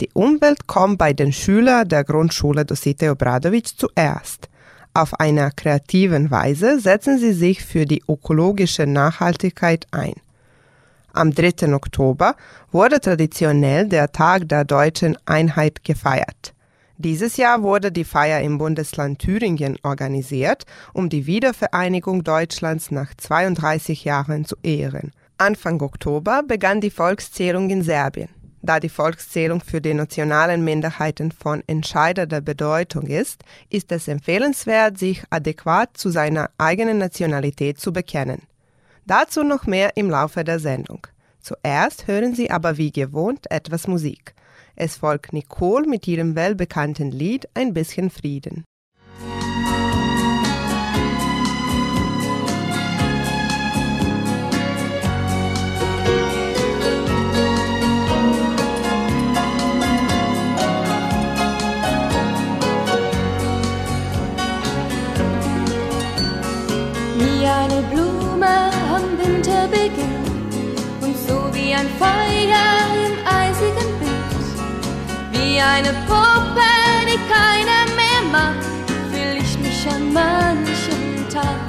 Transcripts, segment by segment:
Die Umwelt kommt bei den Schülern der Grundschule Dosite Obradovic zuerst. Auf einer kreativen Weise setzen sie sich für die ökologische Nachhaltigkeit ein. Am 3. Oktober wurde traditionell der Tag der deutschen Einheit gefeiert. Dieses Jahr wurde die Feier im Bundesland Thüringen organisiert, um die Wiedervereinigung Deutschlands nach 32 Jahren zu ehren. Anfang Oktober begann die Volkszählung in Serbien. Da die Volkszählung für die nationalen Minderheiten von entscheidender Bedeutung ist, ist es empfehlenswert, sich adäquat zu seiner eigenen Nationalität zu bekennen. Dazu noch mehr im Laufe der Sendung. Zuerst hören Sie aber wie gewohnt etwas Musik. Es folgt Nicole mit ihrem weltbekannten Lied Ein bisschen Frieden. Feuer im eisigen Wind, wie eine Puppe, die keiner mehr mag, fühl ich mich an manchem Tag.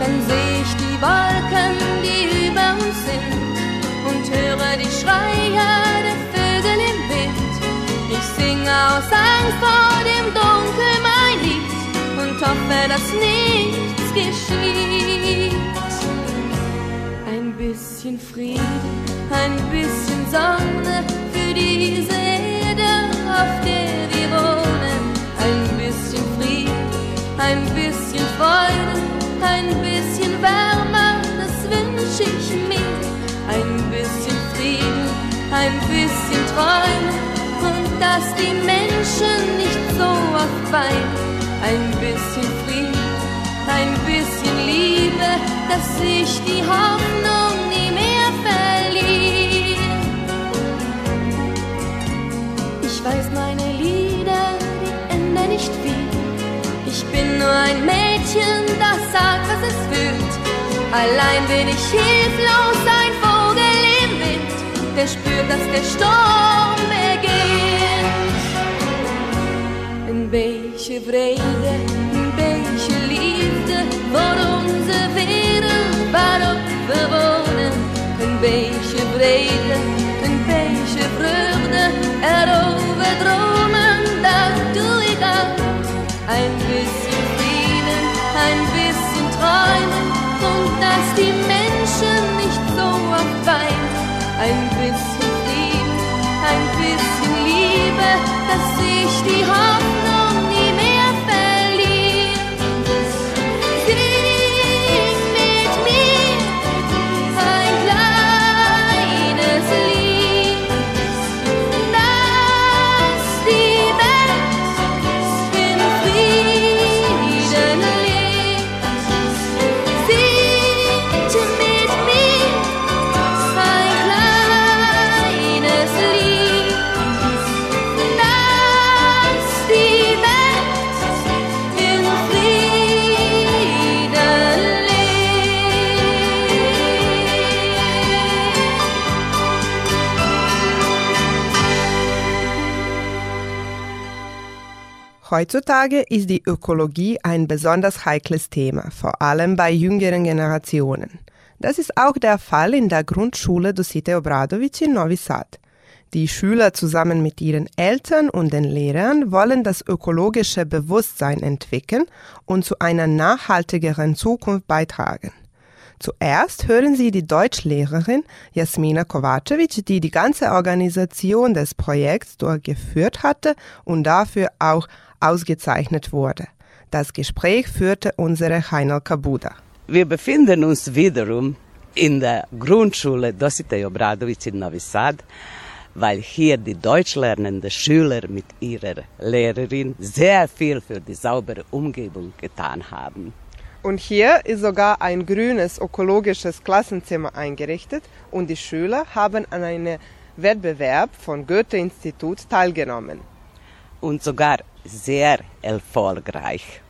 Dann seh ich die Wolken, die über uns sind und höre die Schreie der Vögel im Wind. Ich singe aus Angst vor dem Dunkel mein Lied und hoffe, dass nichts geschieht. Ein bisschen Frieden, ein bisschen Sonne für diese Erde, auf der wir wohnen. Ein bisschen Frieden, ein bisschen Freude, ein bisschen Wärme, das wünsche ich mir. Ein bisschen Frieden, ein bisschen Träume und dass die Menschen nicht so oft weinen. Ein bisschen Frieden, ein bisschen Liebe, dass sich die Hoffnung Ich weiß, meine Lieder, die ändern nicht viel. Ich bin nur ein Mädchen, das sagt, was es fühlt. Allein bin ich hilflos, ein Vogel im Wind, der spürt, dass der Sturm beginnt. In welche Vrede, in welche Liefde, voor onze wereld waarop we wonen. In welche Vrede, dass sich die Hoffnung Heutzutage ist die Ökologie ein besonders heikles Thema, vor allem bei jüngeren Generationen. Das ist auch der Fall in der Grundschule Dosite Obradovic in Novi Sad. Die Schüler zusammen mit ihren Eltern und den Lehrern wollen das ökologische Bewusstsein entwickeln und zu einer nachhaltigeren Zukunft beitragen. Zuerst hören Sie die Deutschlehrerin Jasmina Kovacevic, die die ganze Organisation des Projekts durchgeführt hatte und dafür auch ausgezeichnet wurde. Das Gespräch führte unsere Heinel Kabuda. Wir befinden uns wiederum in der Grundschule Dositej Obradovic in Novi Sad. weil hier die deutschlernenden Schüler mit ihrer Lehrerin sehr viel für die saubere Umgebung getan haben. Und hier ist sogar ein grünes ökologisches Klassenzimmer eingerichtet und die Schüler haben an einem Wettbewerb von Goethe-Institut teilgenommen. Und sogar sehr erfolgreich.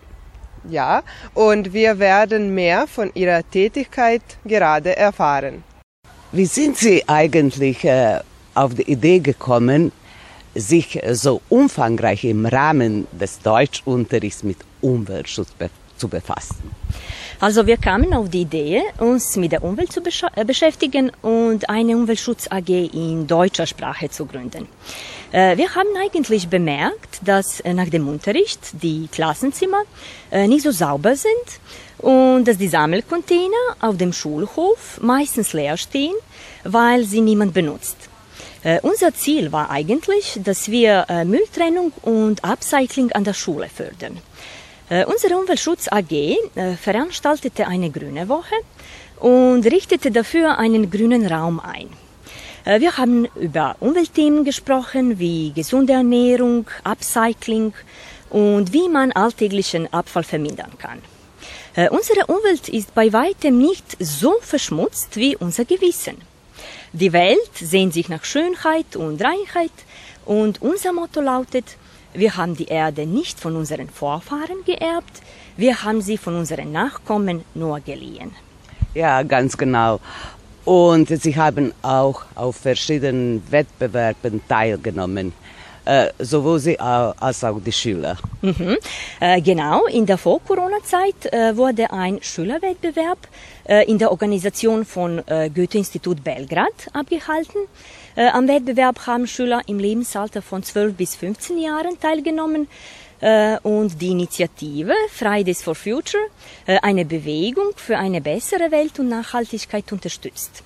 Ja, und wir werden mehr von ihrer Tätigkeit gerade erfahren. Wie sind Sie eigentlich äh, auf die Idee gekommen, sich so umfangreich im Rahmen des Deutschunterrichts mit Umweltschutz zu befassen? Also wir kamen auf die Idee, uns mit der Umwelt zu besch äh, beschäftigen und eine Umweltschutz AG in deutscher Sprache zu gründen. Äh, wir haben eigentlich bemerkt, dass äh, nach dem Unterricht die Klassenzimmer äh, nicht so sauber sind und dass die Sammelcontainer auf dem Schulhof meistens leer stehen, weil sie niemand benutzt. Äh, unser Ziel war eigentlich, dass wir äh, Mülltrennung und Upcycling an der Schule fördern. Äh, unsere Umweltschutz AG äh, veranstaltete eine grüne Woche und richtete dafür einen grünen Raum ein. Äh, wir haben über Umweltthemen gesprochen, wie gesunde Ernährung, Upcycling und wie man alltäglichen Abfall vermindern kann. Unsere Umwelt ist bei weitem nicht so verschmutzt wie unser Gewissen. Die Welt sehnt sich nach Schönheit und Reinheit und unser Motto lautet, wir haben die Erde nicht von unseren Vorfahren geerbt, wir haben sie von unseren Nachkommen nur geliehen. Ja, ganz genau. Und Sie haben auch auf verschiedenen Wettbewerben teilgenommen, äh, sowohl Sie als auch die Schüler. Mhm. Äh, genau, in der Vor-Corona-Zeit äh, wurde ein Schülerwettbewerb äh, in der Organisation von äh, Goethe-Institut Belgrad abgehalten. Äh, am Wettbewerb haben Schüler im Lebensalter von 12 bis 15 Jahren teilgenommen äh, und die Initiative Fridays for Future, äh, eine Bewegung für eine bessere Welt und Nachhaltigkeit unterstützt.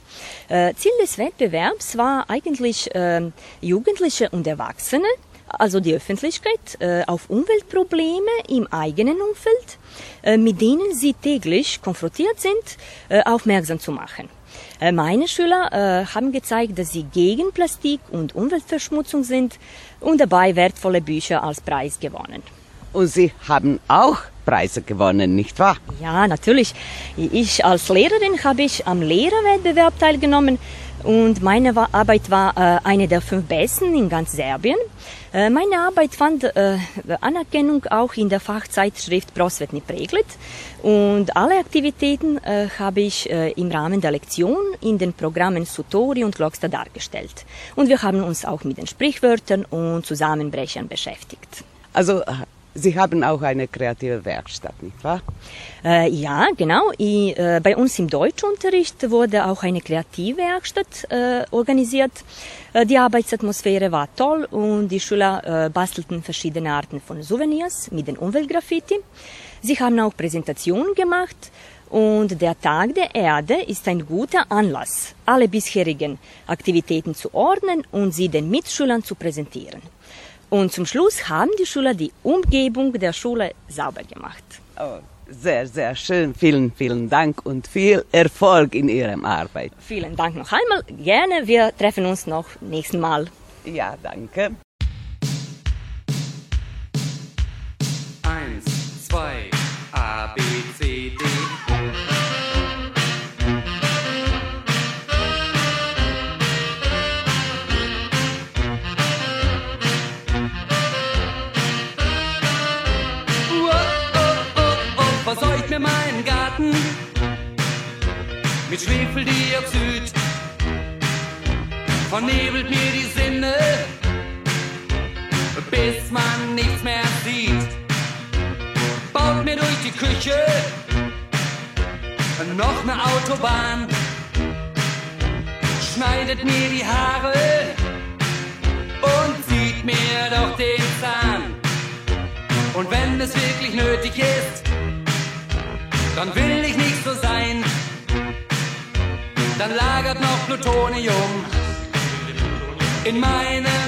Äh, Ziel des Wettbewerbs war eigentlich äh, Jugendliche und Erwachsene, also die Öffentlichkeit, äh, auf Umweltprobleme im eigenen Umfeld, äh, mit denen sie täglich konfrontiert sind, aufmerksam zu machen. Meine Schüler haben gezeigt, dass sie gegen Plastik und Umweltverschmutzung sind und dabei wertvolle Bücher als Preis gewonnen. Und Sie haben auch Preise gewonnen, nicht wahr? Ja, natürlich. Ich als Lehrerin habe ich am Lehrerwettbewerb teilgenommen und meine Arbeit war äh, eine der fünf besten in ganz Serbien. Äh, meine Arbeit fand äh, Anerkennung auch in der Fachzeitschrift Prosvetni Pregled und alle Aktivitäten äh, habe ich äh, im Rahmen der Lektion in den Programmen Sutori und Glogsta dargestellt. Und wir haben uns auch mit den Sprichwörtern und Zusammenbrechern beschäftigt. Also Sie haben auch eine kreative Werkstatt, nicht wahr? Äh, ja, genau. I, äh, bei uns im Deutschunterricht wurde auch eine Kreativwerkstatt äh, organisiert. Äh, die Arbeitsatmosphäre war toll und die Schüler äh, bastelten verschiedene Arten von Souvenirs mit den Umweltgraffiti. Sie haben auch Präsentationen gemacht und der Tag der Erde ist ein guter Anlass, alle bisherigen Aktivitäten zu ordnen und sie den Mitschülern zu präsentieren. Und zum Schluss haben die Schüler die Umgebung der Schule sauber gemacht. Oh, sehr, sehr schön. Vielen, vielen Dank und viel Erfolg in Ihrem Arbeit. Vielen Dank noch einmal. Gerne, wir treffen uns noch nächsten Mal. Ja, danke. Mit Schwefeldioxid, vernebelt mir die Sinne, bis man nichts mehr sieht. Baut mir durch die Küche noch eine Autobahn, schneidet mir die Haare und zieht mir doch den Zahn. Und wenn es wirklich nötig ist, dann will ich nicht so sein. Dann lagert noch Plutonium in meinem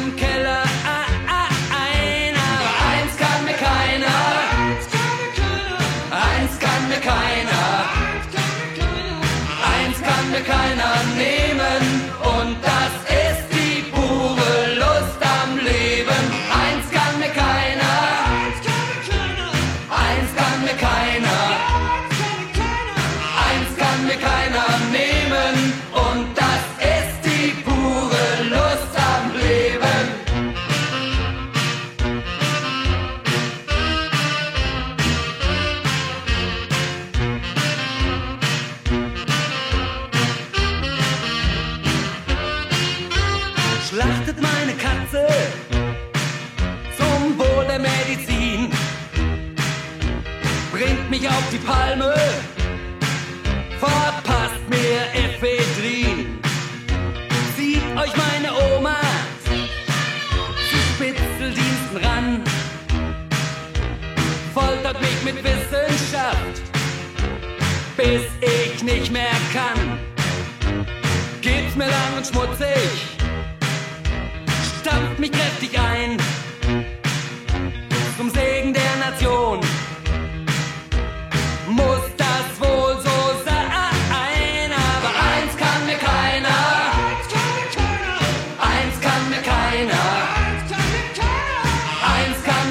die Palme, verpasst mir Ephedrin. Zieht euch meine Oma zu Spitzeldiensten ran, foltert mich mit Wissenschaft, bis ich nicht mehr kann. Gibt's mir lang und schmutzig, stampft mich kräftig ein,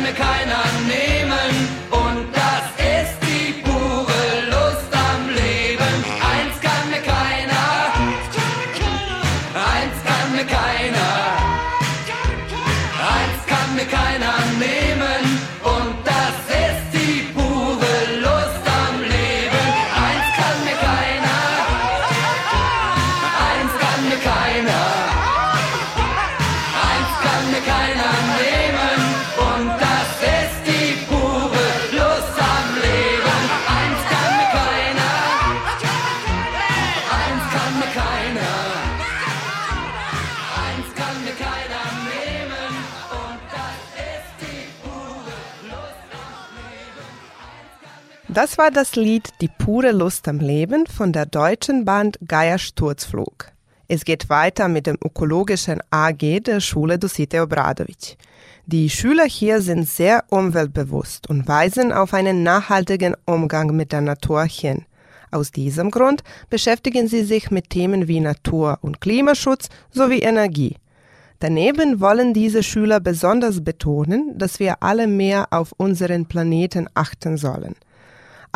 mir keiner nehmen. Das war das Lied Die pure Lust am Leben von der deutschen Band Geier Sturzflug. Es geht weiter mit dem ökologischen AG der Schule Dosite Obradovic. Die Schüler hier sind sehr umweltbewusst und weisen auf einen nachhaltigen Umgang mit der Natur hin. Aus diesem Grund beschäftigen sie sich mit Themen wie Natur- und Klimaschutz sowie Energie. Daneben wollen diese Schüler besonders betonen, dass wir alle mehr auf unseren Planeten achten sollen.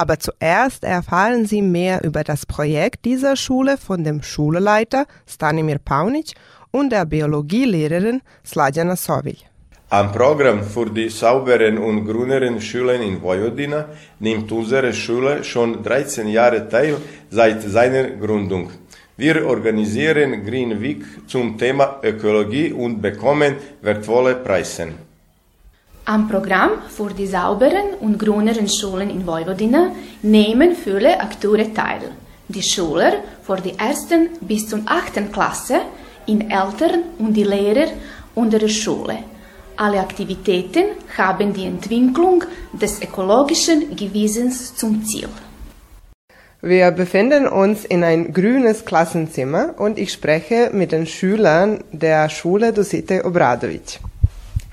Aber zuerst erfahren Sie mehr über das Projekt dieser Schule von dem Schulleiter Stanimir Paunic und der Biologielehrerin Sladjana Sovilj. Am Programm für die sauberen und grüneren Schulen in Vojvodina nimmt unsere Schule schon 13 Jahre teil seit seiner Gründung. Wir organisieren Green Week zum Thema Ökologie und bekommen wertvolle Preise. Am Programm für die sauberen und grüneren Schulen in Vojvodina nehmen viele Akteure teil. Die Schüler für die ersten bis zum achten Klasse, in Eltern und die Lehrer unserer Schule. Alle Aktivitäten haben die Entwicklung des ökologischen Gewissens zum Ziel. Wir befinden uns in ein grünes Klassenzimmer und ich spreche mit den Schülern der Schule Dosite Obradovic.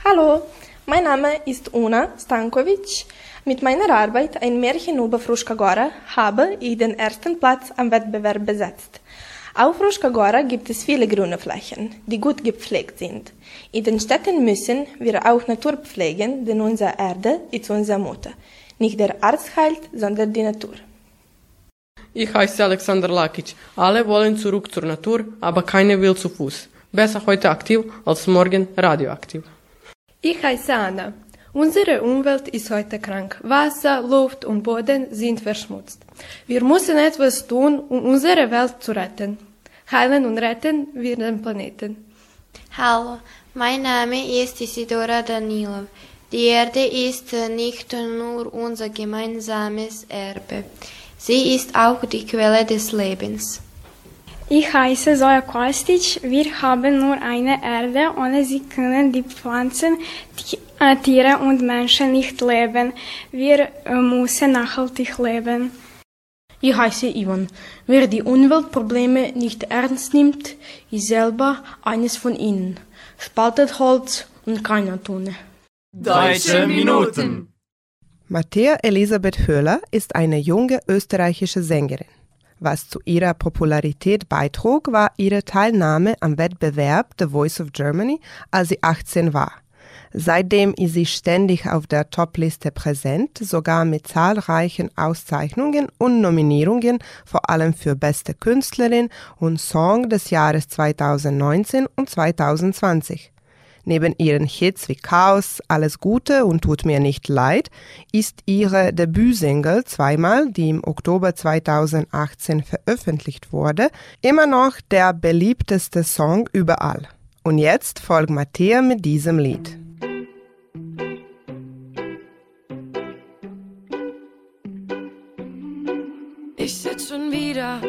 Hallo, mein Name ist Una Stankovic. Mit meiner Arbeit Ein Märchen über Fruschka Gora habe ich den ersten Platz am Wettbewerb besetzt. Auf Fruschka Gora gibt es viele grüne Flächen, die gut gepflegt sind. In den Städten müssen wir auch Natur pflegen, denn unsere Erde ist unsere Mutter. Nicht der Arzt heilt, sondern die Natur. Ich heiße Alexander Lakic. Alle wollen zurück zur Natur, aber keiner will zu Fuß. Besser heute aktiv als morgen radioaktiv. Ich heiße Anna. Unsere Umwelt ist heute krank. Wasser, Luft und Boden sind verschmutzt. Wir müssen etwas tun, um unsere Welt zu retten. Heilen und retten wir den Planeten. Hallo, mein Name ist Isidora Danilov. Die Erde ist nicht nur unser gemeinsames Erbe. Sie ist auch die Quelle des Lebens. Ich heiße Zoja Kostic. Wir haben nur eine Erde. Ohne sie können die Pflanzen, die, äh, Tiere und Menschen nicht leben. Wir äh, müssen nachhaltig leben. Ich heiße Ivan. Wer die Umweltprobleme nicht ernst nimmt, ist selber eines von ihnen. Spaltet Holz und keiner Tonne. Deutsche Minuten. Matthäa Elisabeth Höhler ist eine junge österreichische Sängerin. Was zu ihrer Popularität beitrug, war ihre Teilnahme am Wettbewerb The Voice of Germany, als sie 18 war. Seitdem ist sie ständig auf der Topliste präsent, sogar mit zahlreichen Auszeichnungen und Nominierungen, vor allem für beste Künstlerin und Song des Jahres 2019 und 2020. Neben ihren Hits wie Chaos, Alles Gute und Tut mir nicht leid, ist ihre Debütsingle zweimal, die im Oktober 2018 veröffentlicht wurde, immer noch der beliebteste Song überall. Und jetzt folgt Matthäa mit diesem Lied. da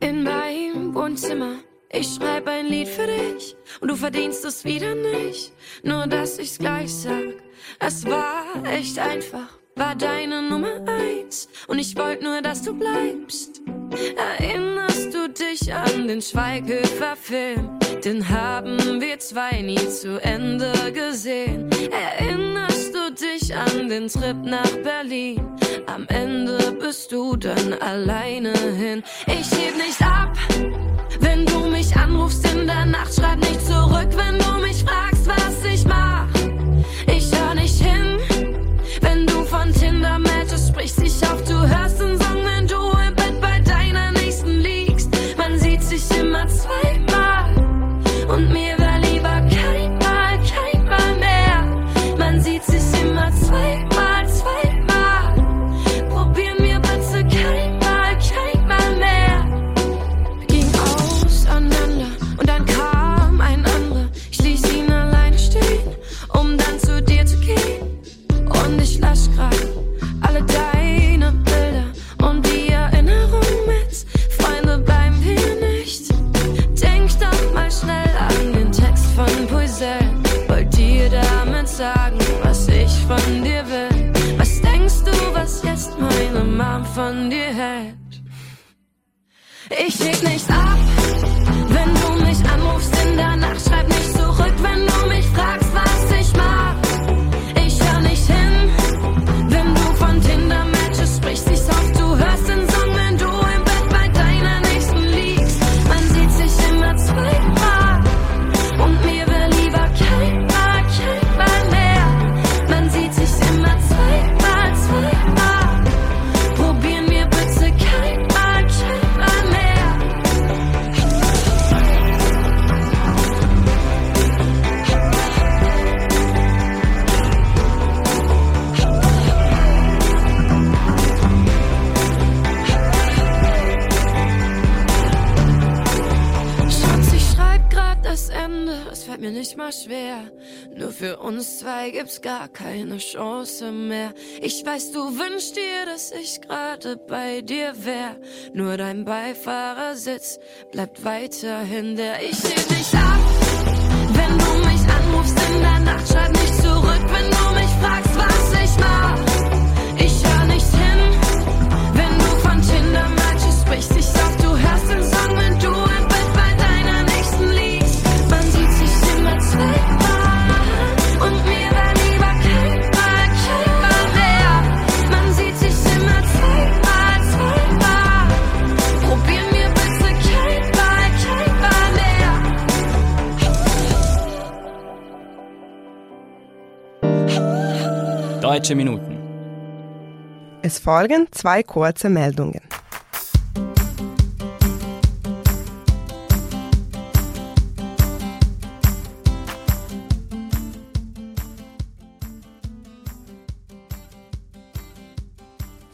in meinem Wohnzimmer. Ich schreib ein Lied für dich und du verdienst es wieder nicht. Nur dass ich's gleich sag, es war echt einfach, war deine Nummer eins und ich wollte nur, dass du bleibst. Erinnerst du dich an den Schweighöfer-Film? Den haben wir zwei nie zu Ende gesehen. Erinnerst du dich an den Trip nach Berlin? Am Ende bist du dann alleine hin. Ich heb nicht ab, anrufst in der Nacht. Schreib nicht zurück, wenn du mich fragst, was ich mach. Ich hör nicht hin, wenn du von Tinder-Matches sprichst. Ich auf, du hörst den mir nicht mal schwer. Nur für uns zwei gibt's gar keine Chance mehr. Ich weiß, du wünschst dir, dass ich gerade bei dir wär. Nur dein Beifahrersitz bleibt weiterhin der. Ich heb dich ab, wenn du mich anrufst in der Nacht. Schreib nicht zurück, wenn du mich fragst, was ich mach. Ich hör nicht hin, wenn du von Tinder-Matches sprichst. Ich sag, Deutsche Minuten. Es folgen zwei kurze Meldungen.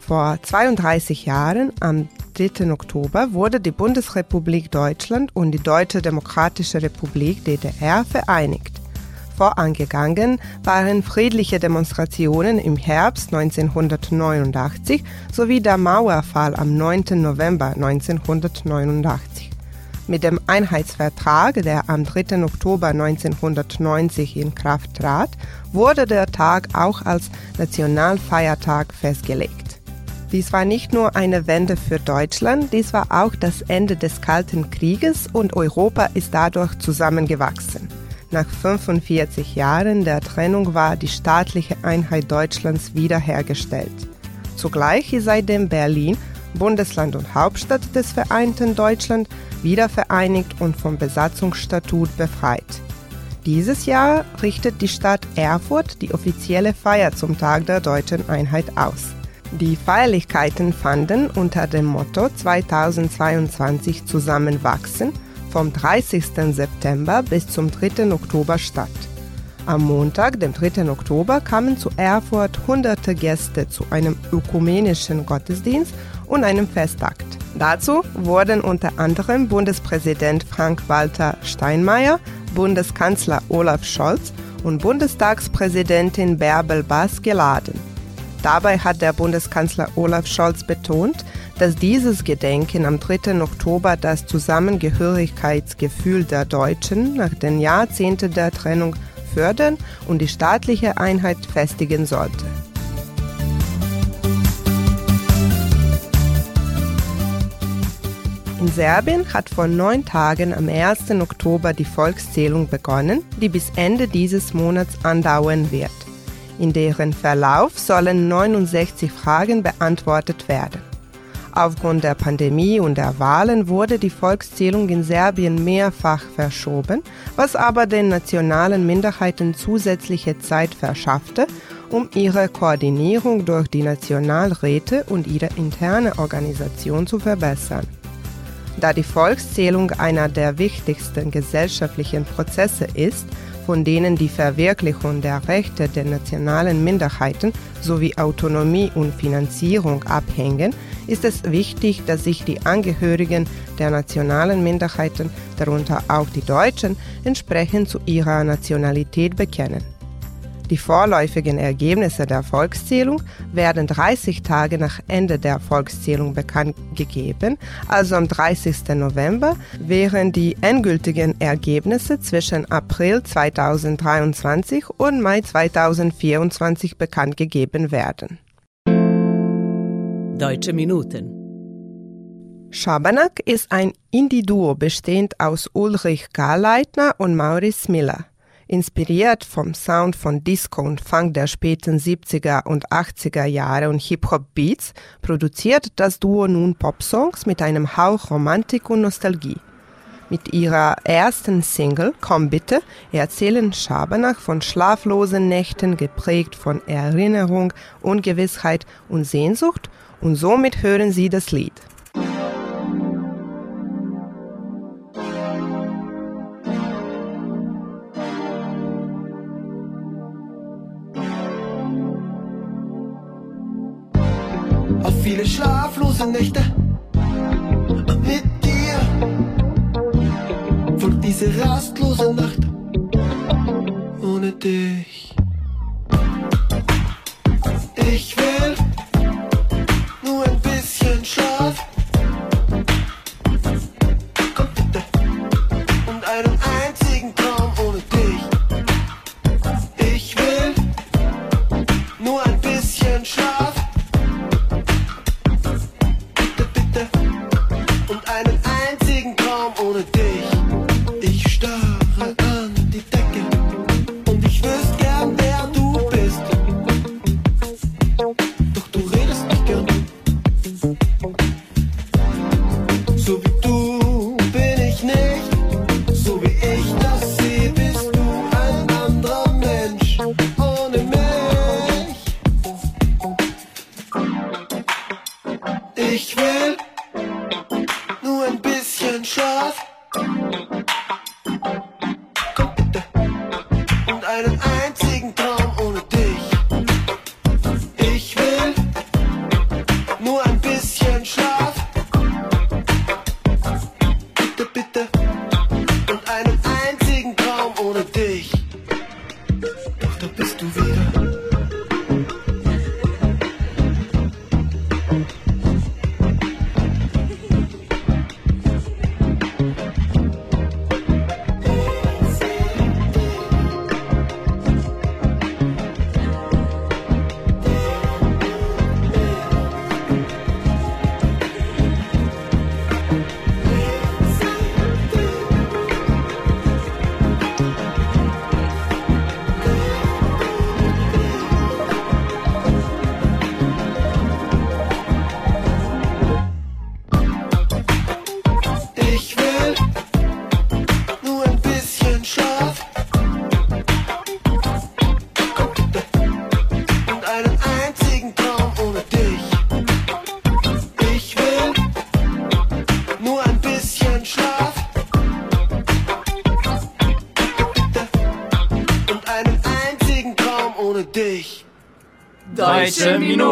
Vor 32 Jahren, am 3. Oktober, wurde die Bundesrepublik Deutschland und die Deutsche Demokratische Republik DDR vereinigt. Vorangegangen waren friedliche Demonstrationen im Herbst 1989 sowie der Mauerfall am 9. November 1989. Mit dem Einheitsvertrag, der am 3. Oktober 1990 in Kraft trat, wurde der Tag auch als Nationalfeiertag festgelegt. Dies war nicht nur eine Wende für Deutschland, dies war auch das Ende des Kalten Krieges und Europa ist dadurch zusammengewachsen. Nach 45 Jahren der Trennung war die staatliche Einheit Deutschlands wiederhergestellt. Zugleich ist seitdem Berlin, Bundesland und Hauptstadt des vereinten Deutschland, wieder vereinigt und vom Besatzungsstatut befreit. Dieses Jahr richtet die Stadt Erfurt die offizielle Feier zum Tag der deutschen Einheit aus. Die Feierlichkeiten fanden unter dem Motto 2022 zusammenwachsen vom 30. September bis zum 3. Oktober statt. Am Montag, dem 3. Oktober, kamen zu Erfurt hunderte Gäste zu einem ökumenischen Gottesdienst und einem Festakt. Dazu wurden unter anderem Bundespräsident Frank-Walter Steinmeier, Bundeskanzler Olaf Scholz und Bundestagspräsidentin Bärbel Baas geladen. Dabei hat der Bundeskanzler Olaf Scholz betont, dass dieses Gedenken am 3. Oktober das Zusammengehörigkeitsgefühl der Deutschen nach den Jahrzehnten der Trennung fördern und die staatliche Einheit festigen sollte. In Serbien hat vor neun Tagen am 1. Oktober die Volkszählung begonnen, die bis Ende dieses Monats andauern wird. In deren Verlauf sollen 69 Fragen beantwortet werden. Aufgrund der Pandemie und der Wahlen wurde die Volkszählung in Serbien mehrfach verschoben, was aber den nationalen Minderheiten zusätzliche Zeit verschaffte, um ihre Koordinierung durch die Nationalräte und ihre interne Organisation zu verbessern. Da die Volkszählung einer der wichtigsten gesellschaftlichen Prozesse ist, von denen die Verwirklichung der Rechte der nationalen Minderheiten sowie Autonomie und Finanzierung abhängen, ist es wichtig, dass sich die Angehörigen der nationalen Minderheiten, darunter auch die Deutschen, entsprechend zu ihrer Nationalität bekennen. Die vorläufigen Ergebnisse der Volkszählung werden 30 Tage nach Ende der Volkszählung bekannt gegeben, also am 30. November, während die endgültigen Ergebnisse zwischen April 2023 und Mai 2024 bekannt gegeben werden. Deutsche Minuten. Schabernack ist ein Indie-Duo bestehend aus Ulrich Garleitner und Maurice Miller. Inspiriert vom Sound von Disco und Funk der späten 70er und 80er Jahre und Hip-Hop-Beats produziert das Duo nun Popsongs mit einem Hauch Romantik und Nostalgie. Mit ihrer ersten Single Komm bitte erzählen Schabernack von schlaflosen Nächten geprägt von Erinnerung, Ungewissheit und Sehnsucht und somit hören sie das Lied.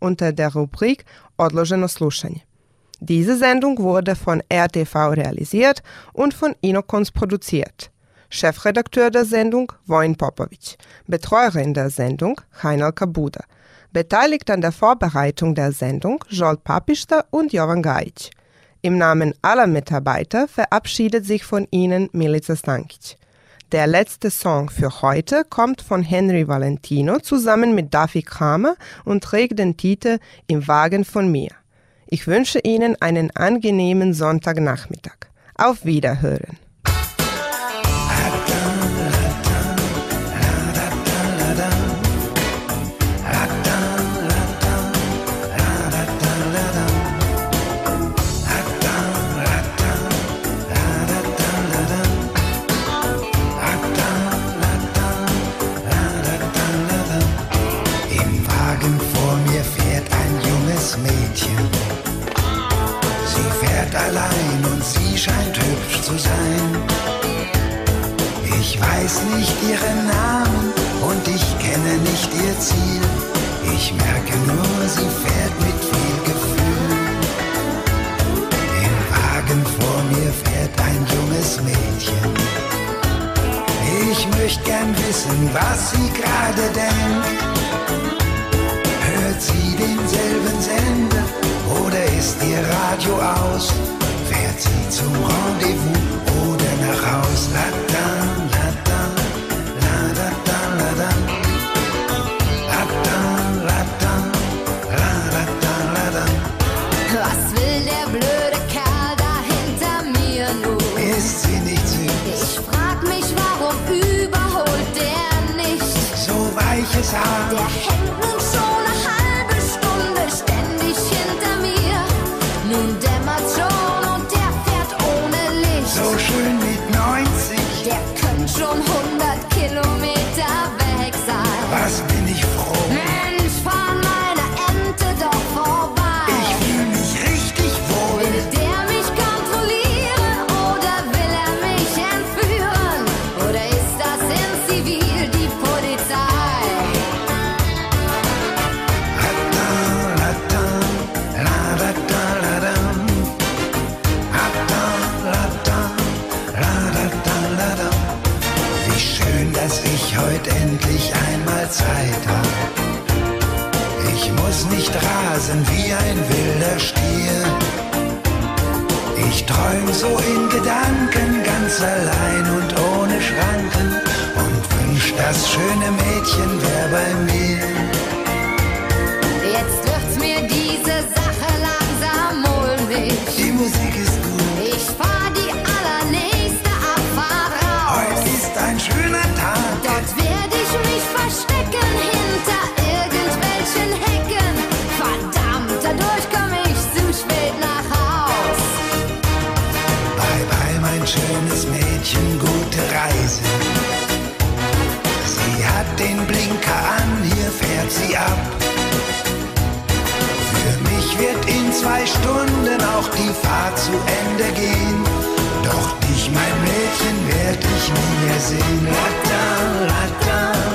unter der Rubrik Odloženo slušanje. Diese Sendung wurde von RTV realisiert und von Inokons produziert. Chefredakteur der Sendung Wojn Popovic, Betreuerin der Sendung Heinal Kabuda, beteiligt an der Vorbereitung der Sendung Joel Papista und Jovan Gajic. Im Namen aller Mitarbeiter verabschiedet sich von Ihnen Milica Stankic. Der letzte Song für heute kommt von Henry Valentino zusammen mit Duffy Kramer und trägt den Titel Im Wagen von mir. Ich wünsche Ihnen einen angenehmen Sonntagnachmittag. Auf Wiederhören. Zu sein. Ich weiß nicht ihren Namen und ich kenne nicht ihr Ziel. Ich merke nur, sie fährt mit viel Gefühl. Im Wagen vor mir fährt ein junges Mädchen. Ich möchte gern wissen, was sie gerade denkt. Hört sie denselben Sender oder ist ihr Radio aus? Sie zum Rendezvous oder nach Haus? La da, la da, la da da, la da. La da, la da, la da da, la da. Was will der blöde Kerl da hinter mir nun? Ist sie nicht süß? Ich frag mich, warum überholt der nicht? So weiches Haar. Der schönes Mädchen, gute Reise. Sie hat den Blinker an, hier fährt sie ab. Für mich wird in zwei Stunden auch die Fahrt zu Ende gehen. Doch dich, mein Mädchen, werd ich nie mehr sehen. La da, la da.